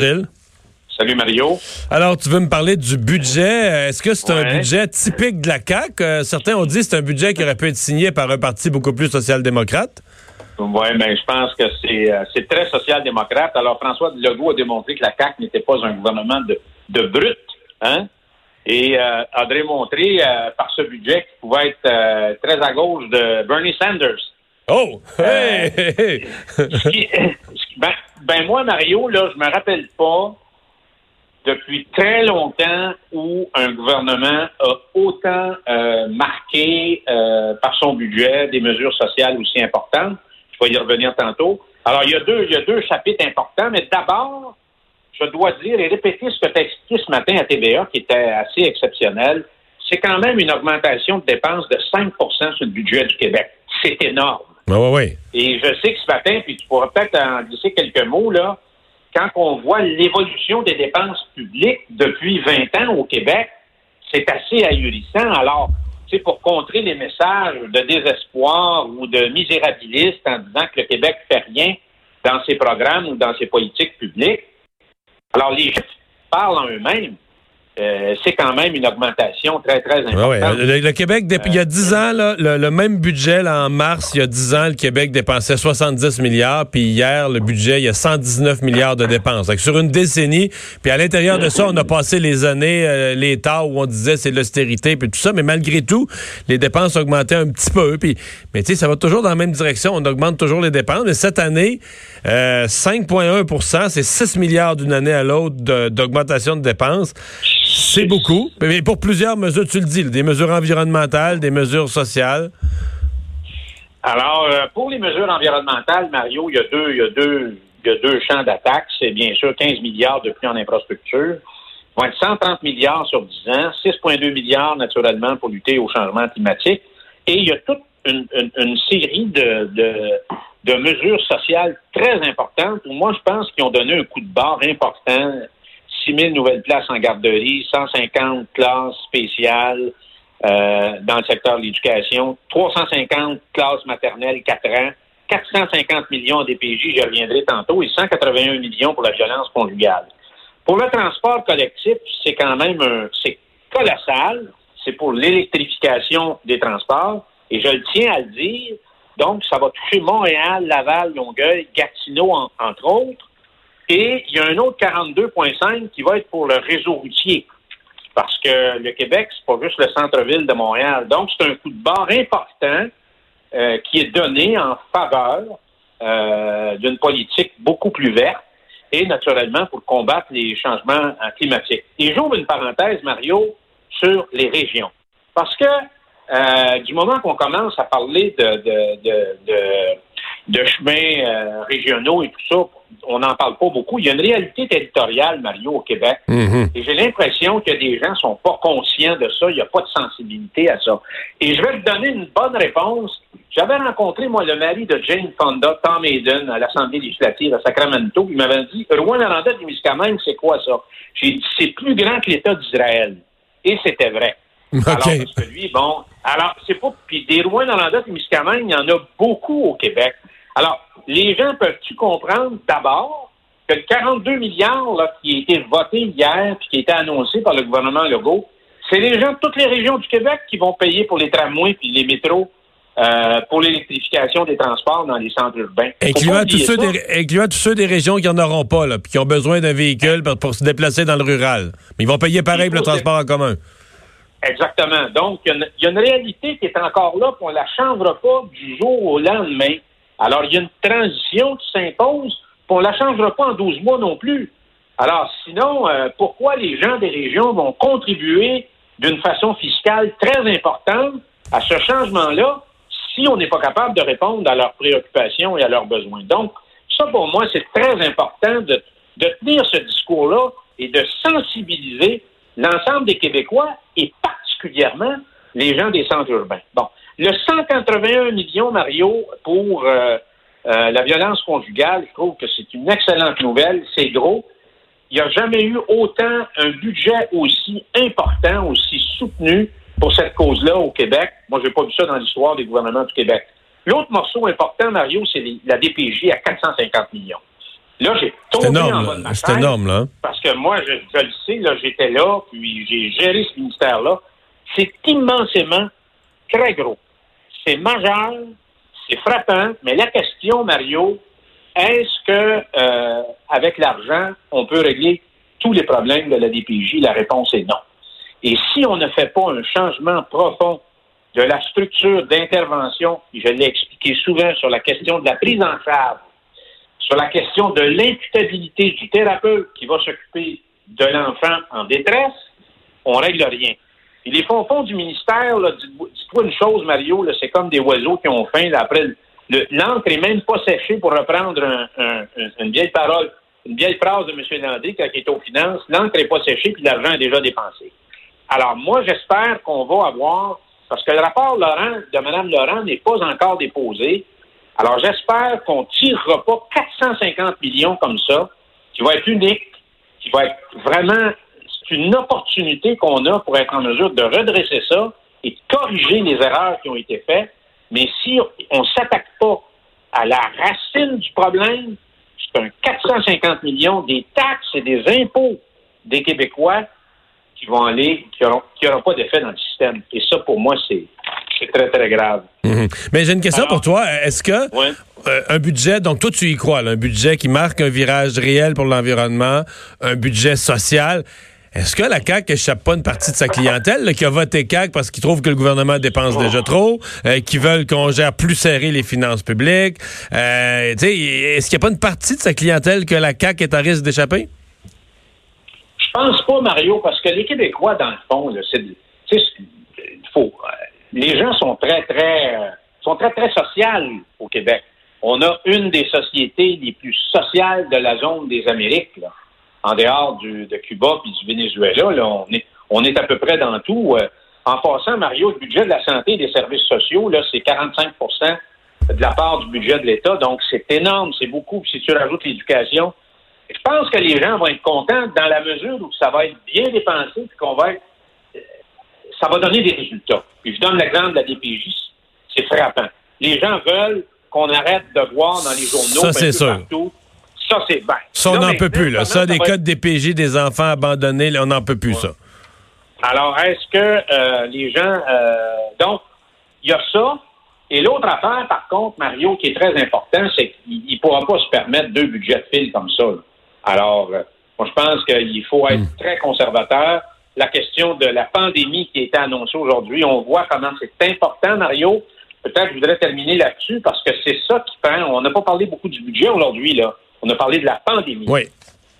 Salut Mario. Alors, tu veux me parler du budget? Est-ce que c'est un budget typique de la CAQ? Euh, certains ont dit que c'est un budget qui aurait pu être signé par un parti beaucoup plus social-démocrate. Oui, mais je pense que euh, c'est très social-démocrate. Alors, François Legault a démontré que la CAQ n'était pas un gouvernement de, de brut, hein? Et euh, a démontré par ce budget qu'il pouvait être très à gauche de Bernie Sanders. Oh! Hey, ben, ben, moi, Mario, là, je me rappelle pas depuis très longtemps où un gouvernement a autant euh, marqué euh, par son budget des mesures sociales aussi importantes. Je vais y revenir tantôt. Alors, il y a deux, il y a deux chapitres importants, mais d'abord, je dois dire et répéter ce que tu as expliqué ce matin à TVA, qui était assez exceptionnel. C'est quand même une augmentation de dépenses de 5% sur le budget du Québec. C'est énorme. Oui. Et je sais que ce matin, puis tu pourras peut-être en glisser quelques mots, là, quand on voit l'évolution des dépenses publiques depuis 20 ans au Québec, c'est assez ahurissant. Alors, c'est pour contrer les messages de désespoir ou de misérabilistes en disant que le Québec fait rien dans ses programmes ou dans ses politiques publiques. Alors, les gens parlent en eux-mêmes. Euh, c'est quand même une augmentation très, très importante. Le, Québec, il y a 10 ans, le, même budget en mars, il y a 10 ans, le Québec dépensait 70 milliards, puis hier, le budget, il y a 119 milliards de dépenses. Donc, sur une décennie, puis à l'intérieur de ça, on a passé les années, euh, l'État où on disait c'est l'austérité, puis tout ça, mais malgré tout, les dépenses augmentaient un petit peu. Puis, mais tu sais, ça va toujours dans la même direction, on augmente toujours les dépenses, mais cette année, 5,1% euh, c'est 6 milliards d'une année à l'autre d'augmentation de dépenses. C'est beaucoup. Mais pour plusieurs mesures, tu le dis, des mesures environnementales, des mesures sociales. Alors, euh, pour les mesures environnementales, Mario, il y a deux, il y a deux, il y a deux champs d'attaque. C'est bien sûr 15 milliards de plus en infrastructure. Vont être 130 milliards sur 10 ans, 6,2 milliards naturellement pour lutter au changement climatique. Et il y a toute une, série de, de, de, mesures sociales très importantes où moi, je pense qu'ils ont donné un coup de barre important 6 000 nouvelles places en garderie, 150 classes spéciales euh, dans le secteur de l'éducation, 350 classes maternelles 4 ans, 450 millions en DPJ, j'y reviendrai tantôt, et 181 millions pour la violence conjugale. Pour le transport collectif, c'est quand même un, c'est colossal. C'est pour l'électrification des transports. Et je le tiens à le dire. Donc, ça va toucher Montréal, Laval, Longueuil, Gatineau, entre autres. Et il y a un autre 42,5 qui va être pour le réseau routier. Parce que le Québec, c'est pas juste le centre-ville de Montréal. Donc, c'est un coup de barre important euh, qui est donné en faveur euh, d'une politique beaucoup plus verte et naturellement pour combattre les changements climatiques. Et j'ouvre une parenthèse, Mario, sur les régions. Parce que euh, du moment qu'on commence à parler de, de, chemins euh, régionaux et tout ça, on n'en parle pas beaucoup. Il y a une réalité territoriale, Mario, au Québec. Mhm. Et j'ai l'impression que des gens sont pas conscients de ça. Il n'y a pas de sensibilité à ça. Et je vais te donner une bonne réponse. J'avais rencontré, moi, le mari de Jane Fonda, Tom Hayden, à l'Assemblée législative à Sacramento. Il m'avait dit, Rouen-Noranda du Miscamingue, c'est quoi ça? J'ai dit, c'est plus grand que l'État d'Israël. Et c'était vrai. Alors, parce que lui, bon, alors, c'est pas, puis des Rouen-Noranda du Miscamingue, il y en a beaucoup au Québec. Alors, les gens peuvent-tu comprendre d'abord que le 42 milliards là, qui a été voté hier puis qui a été annoncé par le gouvernement Legault, c'est les gens de toutes les régions du Québec qui vont payer pour les tramways puis les métros euh, pour l'électrification des transports dans les centres urbains. Incluant tous, ceux des, tous ceux des régions qui n'en auront pas, là, puis qui ont besoin d'un véhicule pour, se déplacer dans le rural. Mais ils vont payer pareil pour le transport en commun. Exactement. Donc, il y, a une réalité qui est encore là, qu'on ne la changera pas du jour au lendemain. Alors, il y a une transition qui s'impose, puis on ne la changera pas en 12 mois non plus. Alors, sinon, euh, pourquoi les gens des régions vont contribuer d'une façon fiscale très importante à ce changement-là si on n'est pas capable de répondre à leurs préoccupations et à leurs besoins? Donc, ça, pour moi, c'est très important de, de tenir ce discours-là et de sensibiliser l'ensemble des Québécois et particulièrement les gens des centres urbains. Bon, le 181 millions, Mario, pour euh, euh, la violence conjugale, je trouve que c'est une excellente nouvelle. C'est gros. Il n'y a jamais eu autant un budget aussi important, aussi soutenu pour cette cause-là au Québec. Moi, je n'ai pas vu ça dans l'histoire des gouvernements du Québec. L'autre morceau important, Mario, c'est la DPJ à 450 millions. Là, j'ai tombé énorme, en ma C'est énorme, là. Parce que moi, je, je le sais, là, j'étais là, puis j'ai géré ce ministère-là. C'est immensément très gros. C'est majeur, c'est frappant, mais la question, Mario, est-ce que euh, avec l'argent, on peut régler tous les problèmes de la DPJ? La réponse est non. Et si on ne fait pas un changement profond de la structure d'intervention, je l'ai expliqué souvent sur la question de la prise en charge, sur la question de l'imputabilité du thérapeute qui va s'occuper de l'enfant en détresse, on règle rien. Et les fonds du ministère, dites-toi une chose, Mario, c'est comme des oiseaux qui ont faim. Après, le- l'encre est même pas séchée pour reprendre un- un- un- une vieille parole, une vieille phrase de M. Landry quand il était aux finances. L'encre n'est pas séchée puis l'argent est déjà dépensé. Alors, moi, j'espère qu'on va avoir, parce que le rapport Laurent, de Mme Laurent n'est pas encore déposé. Alors, j'espère qu'on ne tirera pas 450 millions comme ça, qui va être unique, qui va être vraiment, une opportunité qu'on a pour être en mesure de redresser ça et de corriger les erreurs qui ont été faites. Mais si on ne s'attaque pas à la racine du problème, c'est un 450 millions des taxes et des impôts des Québécois qui vont aller, qui n'auront qui auront pas d'effet dans le système. Et ça, pour moi, c'est très, très grave. Mhm. Mais j'ai une question Alors- pour toi. Est-ce que Ouais. euh, un budget, donc toi tu y crois, là, un budget qui marque un virage réel pour l'environnement, un budget social, est-ce que la CAQ échappe pas une partie de sa clientèle là, qui a voté CAQ parce qu'ils trouvent que le gouvernement dépense déjà trop, euh, qui veulent qu'on gère plus serré les finances publiques? Euh, est-ce qu'il n'y a pas une partie de sa clientèle que la CAQ est à risque d'échapper? Je pense pas, Mario, parce que les Québécois, dans le fond, là, c'est, faut, euh, les gens sont très, très, sont très, très sociales au Québec. On a une des sociétés les plus sociales de la zone des Amériques, là. En dehors du, de Cuba puis du Venezuela. Là, on est, on est à peu près dans tout. Euh, en passant, Mario, le budget de la santé et des services sociaux, là, c'est 45% de la part du budget de l'État. Donc, c'est énorme, c'est beaucoup. Puis si tu rajoutes l'éducation, je pense que les gens vont être contents dans la mesure où ça va être bien dépensé puis qu'on va être. euh, Ça va donner des résultats. Puis je donne l'exemple de la DPJ. C'est frappant. Les gens veulent qu'on arrête de voir dans les journaux. Ça, un c'est sûr. partout. Ça, c'est bien. Ça, on n'en peut plus. Là. Ça, des être- de DPJ, des enfants abandonnés, là, on n'en peut plus, ça. Alors, est-ce que euh, les gens... euh, donc, il y a ça. Et l'autre affaire, par contre, Mario, qui est très important, c'est qu'il ne pourra pas se permettre deux budgets de fil comme ça. là. Alors, euh, moi, je pense qu'il faut être très conservateur. La question de la pandémie qui a été annoncée aujourd'hui, on voit comment c'est important, Mario. Peut-être que je voudrais terminer là-dessus parce que c'est ça qui prend. On n'a pas parlé beaucoup du budget aujourd'hui, là. On a parlé de la pandémie. Oui.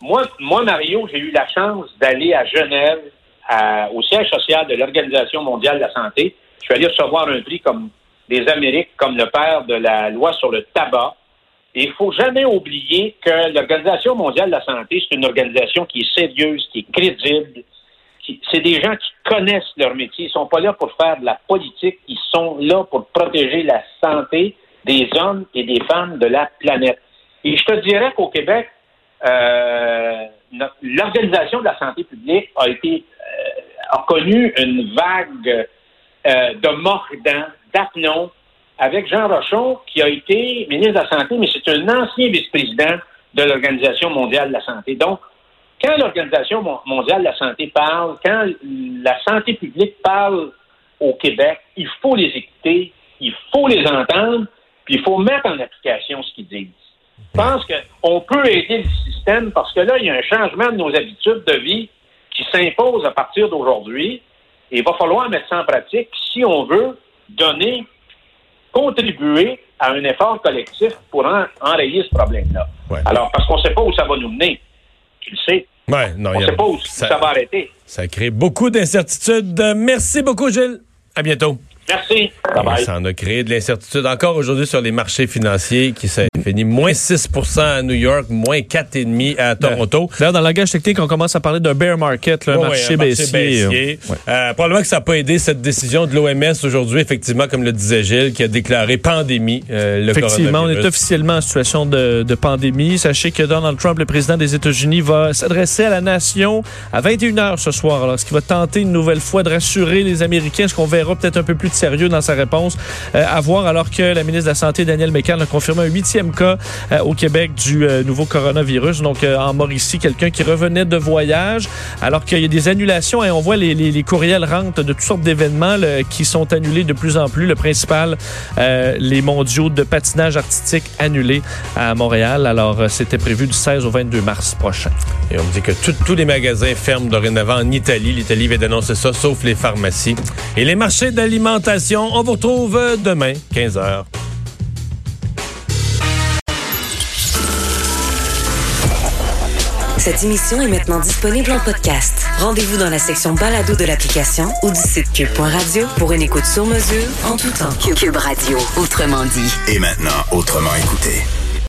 Moi, moi, Mario, j'ai eu la chance d'aller à Genève, à- au siège social de l'Organisation mondiale de la santé. Je suis allé recevoir un prix comme des Amériques, comme le père de la loi sur le tabac. Et il faut jamais oublier que l'Organisation mondiale de la santé, c'est une organisation qui est sérieuse, qui est crédible. qui- C'est des gens qui connaissent leur métier. Ils sont pas là pour faire de la politique. Ils sont là pour protéger la santé des hommes et des femmes de la planète. Et je te dirais qu'au Québec, euh, l'Organisation de la santé publique a euh, connu une vague euh, de mordants, d'apnons, avec Jean Rochon, qui a été ministre de la Santé, mais c'est un ancien vice-président de l'Organisation mondiale de la santé. Donc, quand l'Organisation mon- mondiale de la santé parle, quand la santé publique parle au Québec, il faut les écouter, il faut les entendre, puis il faut mettre en application ce qu'ils disent. Je pense qu'on peut aider le système parce que là, il y a un changement de nos habitudes de vie qui s'impose à partir d'aujourd'hui. Et il va falloir mettre ça en pratique si on veut donner, contribuer à un effort collectif pour en- enrayer ce problème-là. Ouais. Alors, parce qu'on ne sait pas où ça va nous mener. Tu le sais. Ouais, non, On ne a- sait pas où, ça- ça va arrêter. Ça crée beaucoup d'incertitudes. Merci beaucoup, Gilles. À bientôt. Merci. Bye bye. Ça en a créé de l'incertitude encore aujourd'hui sur les marchés financiers qui s'est fini moins 6 à New York, moins 4,5 à Toronto. D'ailleurs, dans le langage technique, on commence à parler d'un bear market, là, Ouais, marché un baissier. baissier. Ouais. Euh, probablement que ça n'a pas aidé cette décision de l'OMS aujourd'hui, effectivement, comme le disait Gilles, qui a déclaré pandémie euh, le Effectivement, on est officiellement en situation de, de pandémie. Sachez que Donald Trump, le président des États-Unis, va s'adresser à la nation à 21h ce soir. Alors, est-ce qu'il va tenter une nouvelle fois de rassurer les Américains? Est-ce qu'on verra peut-être un peu plus de sérieux dans sa réponse. à voir alors que la ministre de la Santé, Danielle Mécan, a confirmé un huitième cas au Québec du nouveau coronavirus. Donc, en Mauricie, quelqu'un qui revenait de voyage, alors qu'il y a des annulations et on voit les, courriels rentrent de toutes sortes d'événements qui sont annulés de plus en plus. Le principal, les mondiaux de patinage artistique annulés à Montréal. Alors, c'était prévu du 16 au 22 mars prochain. Et on me dit que tous les magasins ferment dorénavant en Italie. L'Italie va dénoncer ça, sauf les pharmacies. Et les marchés on vous retrouve demain, 15h. Cette émission est maintenant disponible en podcast. Rendez-vous dans la section balado de l'application ou du site cube.radio pour une écoute sur mesure en tout temps. Cube Radio, autrement dit. Et maintenant, autrement écouté.